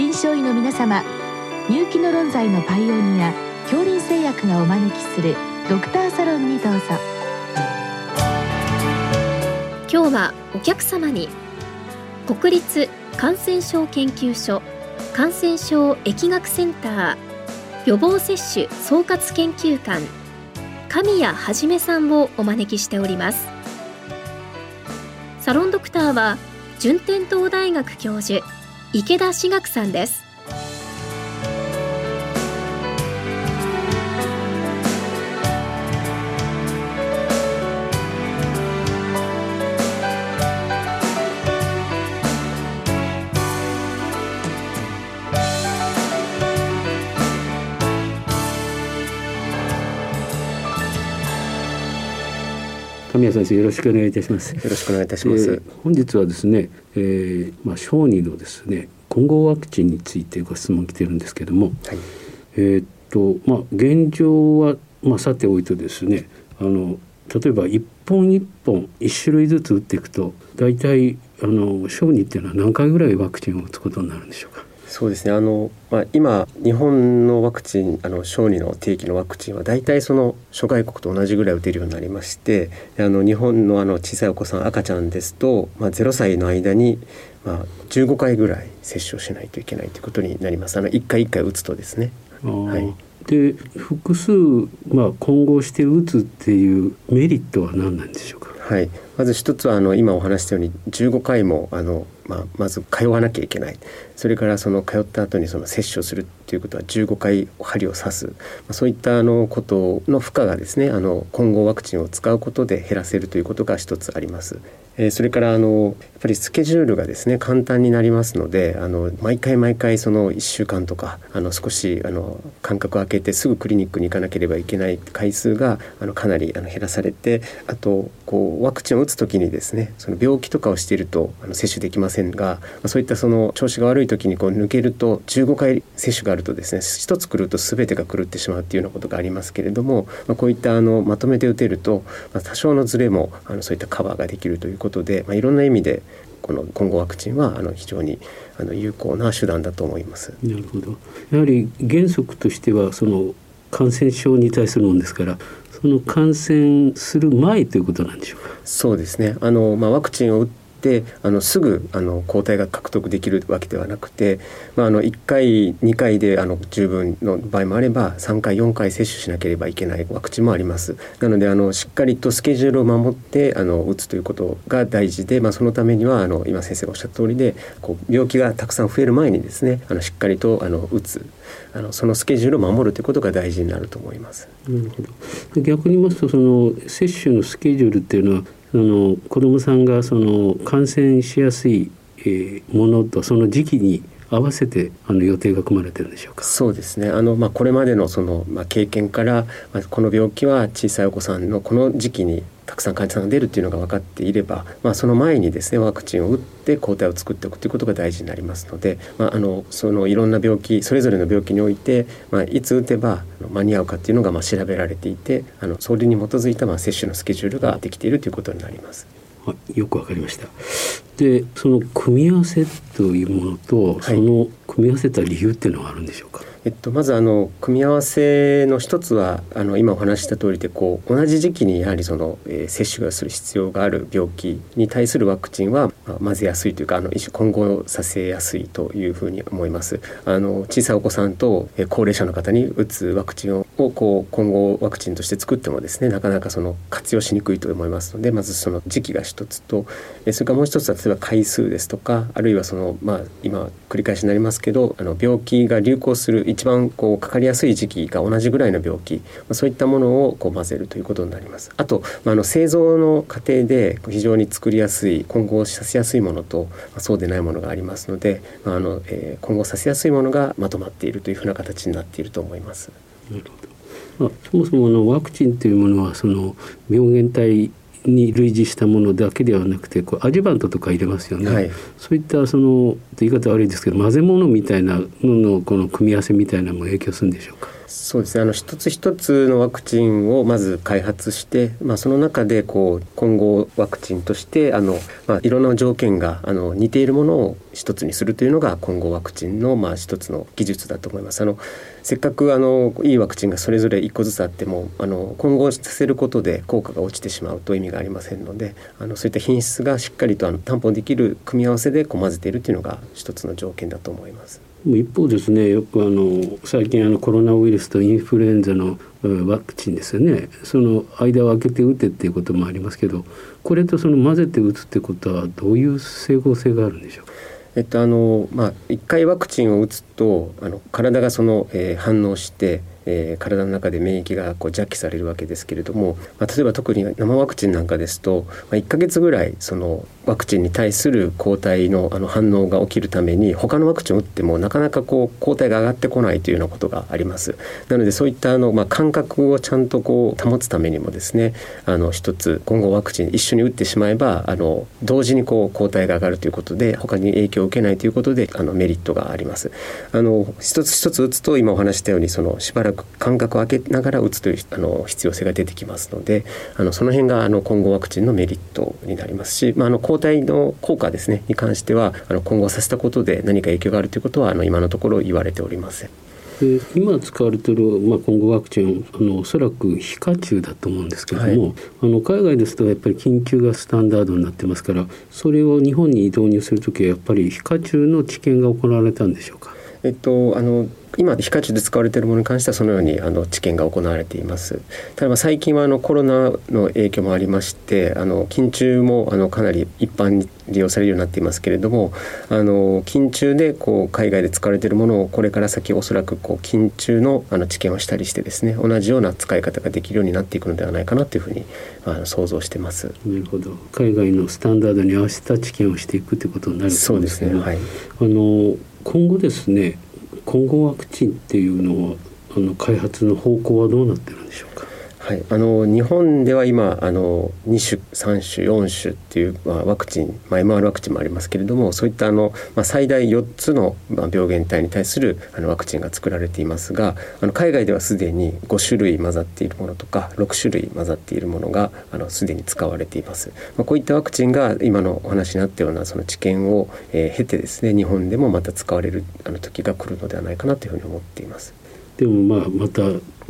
臨床医の皆様入気の論剤のパイオニア恐林製薬がお招きするドクターサロンにどうぞ。今日はお客様に国立感染症研究所感染症疫学センター予防接種総括研究官神谷はじめさんをお招きしております。サロンドクターは順天堂大学教授池田志学さんです。神谷先生よろしくお願いいたします。よろしくお願いいたします、えー、本日はですね、えー、まあ小児のですね混合ワクチンについてご質問来てるんですけども、はい、えー、っとまあ現状はまあさておいてですねあの例えば一本一本一種類ずつ打っていくと大体あの小児っていうのは何回ぐらいワクチンを打つことになるんでしょうか？そうですね。あの、まあ、今日本のワクチンあの小児の定期のワクチンは大体その諸外国と同じぐらい打てるようになりましてあの日本のあの小さいお子さん赤ちゃんですと、まあ、0歳の間に、まあ、15回ぐらい接種をしないといけないということになります。あの1回1回打つとですね。はい。で複数、まあ、混合して打つっていうメリットは何なんでしょうか？はい、まず一つはあの今お話したように15回もあの、まあ、まず通わなきゃいけない。それからその通った後にその接種をするっていうことは15回針を刺す、まあ、そういったあのことの負荷がですねあの混合ワクチンを使うことで減らせるということが一つあります。え、それからあのやっぱりスケジュールがですね簡単になりますのであの毎回毎回その1週間とかあの少しあの間隔を空けてすぐクリニックに行かなければいけない回数があのかなりあの減らされてあとこうワクチンを打つ時にですねその病気とかをしているとあの接種できませんが、そういったその調子が悪い時にこう抜けると15回接種があるとですね1つ狂うと全てが狂ってしまうっていうようなことがありますけれども、まあ、こういったあのまとめて打てると、まあ、多少のズレもあのそういったカバーができるということで、まあ、いろんな意味でこの混合ワクチンはあの非常にあの有効な手段だと思います。なるほど。やはり原則としてはその感染症に対するものですからその感染する前ということなんでしょうか？そうですね。あのまあワクチンを打っであのすぐあの抗体が獲得できるわけではなくて、まあ、あの1回2回であの十分の場合もあれば3回4回接種しなければいけないワクチンもありますなのであのしっかりとスケジュールを守ってあの打つということが大事で、まあ、そのためにはあの今先生がおっしゃった通りでこう病気がたくさん増える前にですねあのしっかりとあの打つあのそのスケジュールを守るということが大事になると思います。なるほど逆に言いますとその接種のスケジュールっていうのはその子どもさんがその感染しやすい、えー、ものとその時期に合わせてあの予定が組まれてるんでしょうか？そうですね。あのまあこれまでのそのまあ経験から、まあ、この病気は小さいお子さんのこの時期にたくさん患者さんが出るっていうのが分かっていれば、まあ、その前にですねワクチンを打って抗体を作っておくということが大事になりますので、まあ、あのそのいろんな病気それぞれの病気において、まあ、いつ打てば間に合うかっていうのがまあ調べられていてあのそれに基づいたまあ接種のスケジュールができているということになります。はい、よくわかりました。で、その組み合わせというものと、その組み合わせた理由っていうのはあるんでしょうか？えっと、まずあの組み合わせの一つはあの今お話した通りでこう同じ時期にやはりその、えー、接種がする必要がある病気に対するワクチンは、まあ、混ぜやすいというかあの一種混合させやすいというふうに思います。あの小さいお子さんと、高齢者の方に打つワクチンをこう混合ワクチンとして作ってもですねなかなかその活用しにくいと思いますのでまずその時期が一つと、それからもう一つは例えば回数ですとかあるいはそのまあ今繰り返しになりますけどあの病気が流行する一番こうかかりやすい時期が同じぐらいの病気、そういったものをこう混ぜるということになります。あと、まあ、あの製造の過程で非常に作りやすい混合させやすいものと、まあ、そうでないものがありますので、まああのえー、混合させやすいものがまとまっているというふうな形になっていると思います。なるほど。まあ、そもそものワクチンというものはその病原体に類似したものだけではなくてこうアジュバントとか入れますよね、はい、そういったその言い方悪いですけど混ぜ物みたいなののこの組み合わせみたいなのも影響するんでしょうか？そうですねあの一つ一つのワクチンをまず開発して、まあ、その中でこう混合ワクチンとしてあの、まあ、いろんな条件があの似ているものを一つにするというのが混合ワクチンのまあ一つの技術だと思います。あのせっかくあのいいワクチンがそれぞれ1個ずつあってもあの混合させることで効果が落ちてしまうと意味がありませんのであのそういった品質がしっかりとあの担保できる組み合わせでこう混ぜているというのが一つの条件だと思います。一方ですねよくあの最近あのコロナウイルスとインフルエンザのワクチンですよね。その間を空けて打てっていうこともありますけどこれとその混ぜて打つってことはどういう整合性があるんでしょうか？えっとあのまあ、1回ワクチンを打つとあの体がその、えー、反応してえー、体の中で免疫がこう弱気されるわけですけれども、まあ、例えば特に生ワクチンなんかですと、まあ、1ヶ月ぐらいそのワクチンに対する抗体のあの反応が起きるために他のワクチンを打ってもなかなかこう抗体が上がってこないというようなことがあります。なのでそういったあの、まあ、感覚をちゃんとこう保つためにもですねあの一つ今後ワクチン一緒に打ってしまえばあの同時にこう抗体が上がるということで他に影響を受けないということであのメリットがあります。あの一つ一つ打つと今お話したようにそのしばらく間隔を空けながら打つというあの必要性が出てきますのであのその辺があの今後ワクチンのメリットになりますし、まあ、あの抗体の効果ですねに関してはあの混合させたことで何か影響があるということはあの今のところ言われておりません。で今使われている、まあ、混合ワクチンあのおそらく皮下中だと思うんですけども、はい、あの海外ですとやっぱり緊急がスタンダードになってますからそれを日本に導入する時はやっぱり皮下中の治験が行われたんでしょうか？えっと、あの今皮下中で使われているものに関してはそのようにあの治験が行われています。ただ最近はあのコロナの影響もありましてあの筋中もあのかなり一般に利用されるようになっていますけれどもあの筋中でこう海外で使われているものをこれから先おそらくこう筋中のあの治験をしたりしてですね同じような使い方ができるようになっていくのではないかなというふうにあの想像してます。なるほど海外のスタンダードに合わせた治験をしていくということになるんですけど、ねはい、あの今後ですね混合ワクチンっていうのはあの開発の方向はどうなってるんでしょう？はい、あの日本では今あの2種3種4種っていう、まあ、ワクチン、まあ、MR ワクチンもありますけれどもそういったあの、まあ、最大4つの、まあ、病原体に対するあのワクチンが作られていますがあの海外ではすでに5種類混ざっているものとか6種類混ざっているものがあのすでに使われています、まあ、こういったワクチンが今のお話になったようなその知見を、えー、経てですね日本でもまた使われるあの時が来るのではないかなというふうに思っています。でもまあまた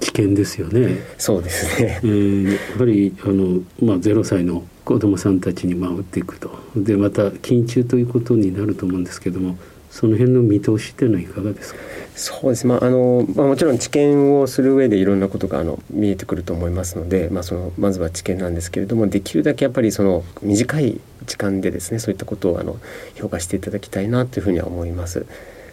危険ですよね。そうですね。えー、やっぱりあのまあゼロ歳の子どもさんたちにまあ打っていくとでまた緊急ということになると思うんですけどもその辺の見通しっていうのはいかがですか？そうですまああのまあ、もちろん治験をする上でいろんなことがあの見えてくると思いますので、まあ、そのまずは治験なんですけれどもできるだけやっぱりその短い時間でですねそういったことをあの評価していただきたいなというふうには思います。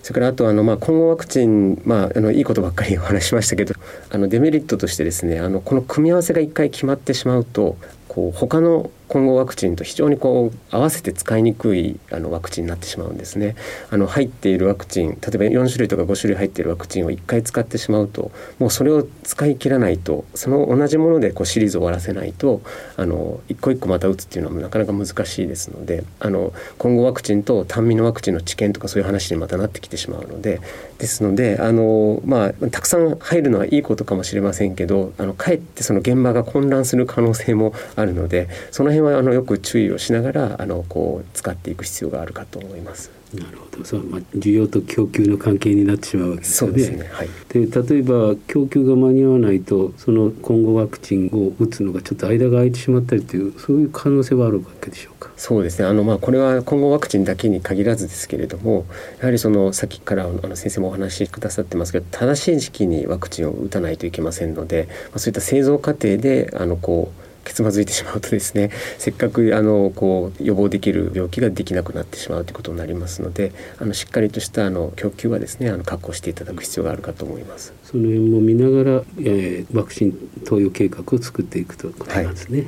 それからあとあのまあ今後ワクチンまああのいいことばっかり お話しましたけどあのデメリットとしてですねあのこの組み合わせが一回決まってしまうとこう他の混合ワクチンと非常にこう合わせて使いにくいあのワクチンになってしまうんですね。あの入っているワクチン例えば4種類とか5種類入っているワクチンを1回使ってしまうともうそれを使い切らないとその同じものでこうシリーズを終わらせないとあの一個一個また打つっていうのはなかなか難しいですのであの混合ワクチンと単味のワクチンの治験とかそういう話にまたなってきてしまうのでですのであの、まあ、たくさん入るのはいいことかもしれませんけどあのかえってその現場が混乱する可能性もあるのでその辺はあのよく注意をしながらあのこう使っていく必要があるかと思います。なるほど、そうまあ需要と供給の関係になってしまうわけですよね。ねはい、で例えば供給が間に合わないとその今後ワクチンを打つのがちょっと間が空いてしまったりというそういう可能性はあるわけでしょうか？そうですね。あのまあこれは今後ワクチンだけに限らずですけれども、やはりそのさっきからあの先生もお話しくださってますけど、正しい時期にワクチンを打たないといけませんので、まあ、そういった製造過程であのこうけつまずいてしまうとですねせっかくあのこう予防できる病気ができなくなってしまうということになりますのであのしっかりとしたあの供給はですねあの確保していただく必要があるかと思います。その辺も見ながら、えー、ワクチン投与計画を作っていくということなんですね。はい、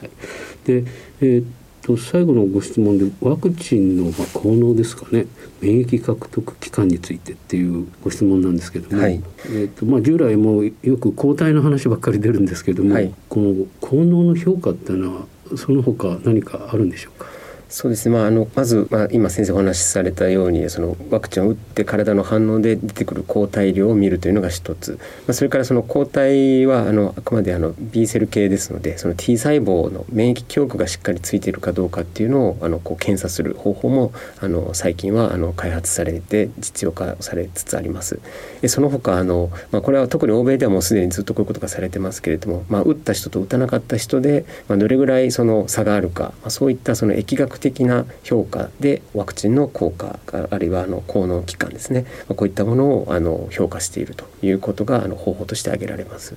はい、で、えーと最後のご質問でワクチンのまあ効能ですかね。免疫獲得期間についてっていうご質問なんですけども、はい、えーとまあ、従来もよく抗体の話ばっかり出るんですけども、はい、この効能の評価っていうのはその他何かあるんでしょうか？そうですね、まあ、あのまず、まあ、今先生お話しされたようにそのワクチンを打って体の反応で出てくる抗体量を見るというのが一つ、まあ、それからその抗体はあのあくまであの B セル系ですのでその T 細胞の免疫記憶がしっかりついているかどうかっていうのをあのこう検査する方法もあの最近はあの開発されて実用化されつつあります。その他あの、まあ、これは特に欧米ではもうすでにずっとこういうことがされてますけれども、まあ、打った人と打たなかった人で、まあ、どれぐらいその差があるか、まあ、そういったその疫学的な評価でワクチンの効果あるいはあの効能期間ですね、ま、こういったものをあの評価しているということがあの方法として挙げられます。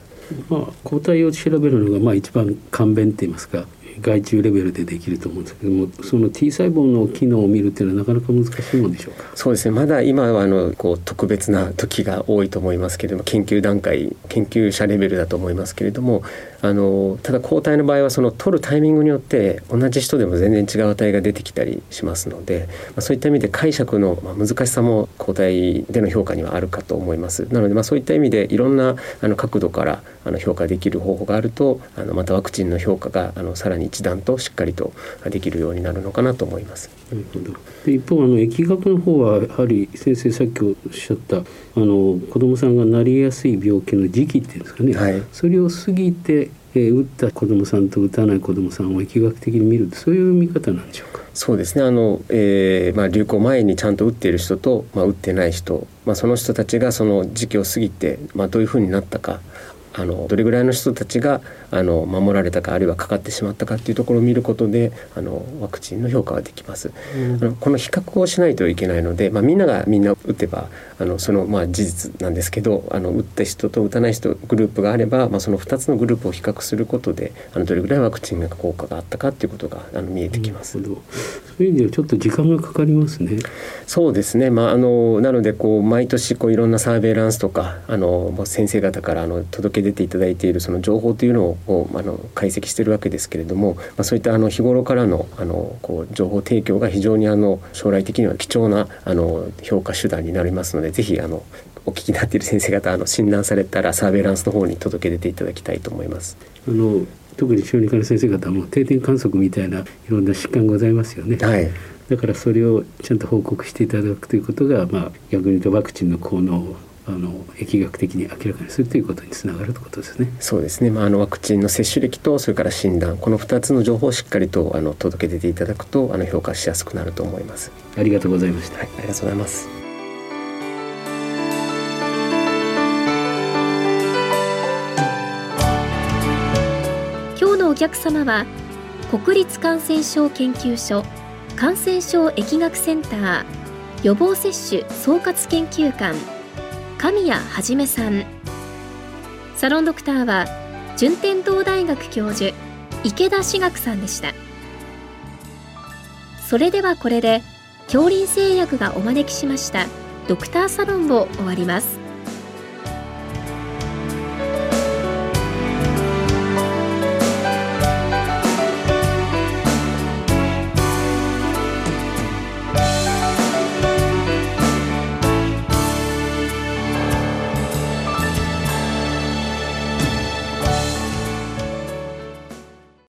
まあ、抗体を調べるのがまあ一番簡便って言いますか外注レベルでできると思うんですけどもその T 細胞の機能を見るっていうのはなかなか難しいもんでしょうか？そうですね。まだ今はあのこう特別な時が多いと思いますけれども研究段階研究者レベルだと思いますけれどもあのただ抗体の場合はその取るタイミングによって同じ人でも全然違う値が出てきたりしますので、まあ、そういった意味で解釈の難しさも抗体での評価にはあるかと思います。なのでまあそういった意味でいろんなあの角度からあの評価できる方法があるとあのまたワクチンの評価があのさらに一段としっかりとできるようになるのかなと思います。なるほど。で一方あの疫学の方はやはり先生さっきおっしゃったあの子どもさんがなりやすい病気の時期っていうんですかね、はい、それを過ぎて、えー、打った子どもさんと打たない子どもさんを疫学的に見るそういう見方なんでしょうか？そうですね。あの、えーまあ、流行前にちゃんと打っている人と、まあ、打ってない人、まあ、その人たちがその時期を過ぎて、まあ、どういうふうになったかあのどれぐらいの人たちがあの守られたかあるいはかかってしまったかっていうところを見ることであのワクチンの評価ができます、うん、あのこの比較をしないといけないので、まあ、みんながみんな打てばあのそのまあ事実なんですけどあの打った人と打たない人グループがあれば、まあ、その2つのグループを比較することであのどれぐらいワクチンが効果があったかっていうことがあの見えてきます。そういう意味ではちょっと時間がかかりますね。そうですね。まああのなのでこう毎年こういろんなサーベイランスとかあの先生方からあの届け出ていただいているその情報というのをあの解析しているわけですけれども、まあ、そういったあの日頃からのあのこう情報提供が非常にあの将来的には貴重なあの評価手段になりますのでぜひあのお聞きになっている先生方あの診断されたらサーベイランスの方に届け出ていただきたいと思います。あの特に小児科の先生方も定点観測みたいないろんな疾患ございますよね。はいだからそれをちゃんと報告していただくということが、まあ、逆に言うとワクチンの効能をあの疫学的に明らかにするということにつながるということですね。そうですね。まああのワクチンの接種歴とそれから診断この2つの情報をしっかりとあの届け出ていただくとあの評価しやすくなると思います。ありがとうございました。はい、ありがとうございます。今日のお客様は国立感染症研究所感染症疫学センター予防接種総括研究官神谷はじめさん。サロンドクターは順天堂大学教授池田志学さんでした。それではこれで恐林製薬がお招きしましたドクターサロンを終わります。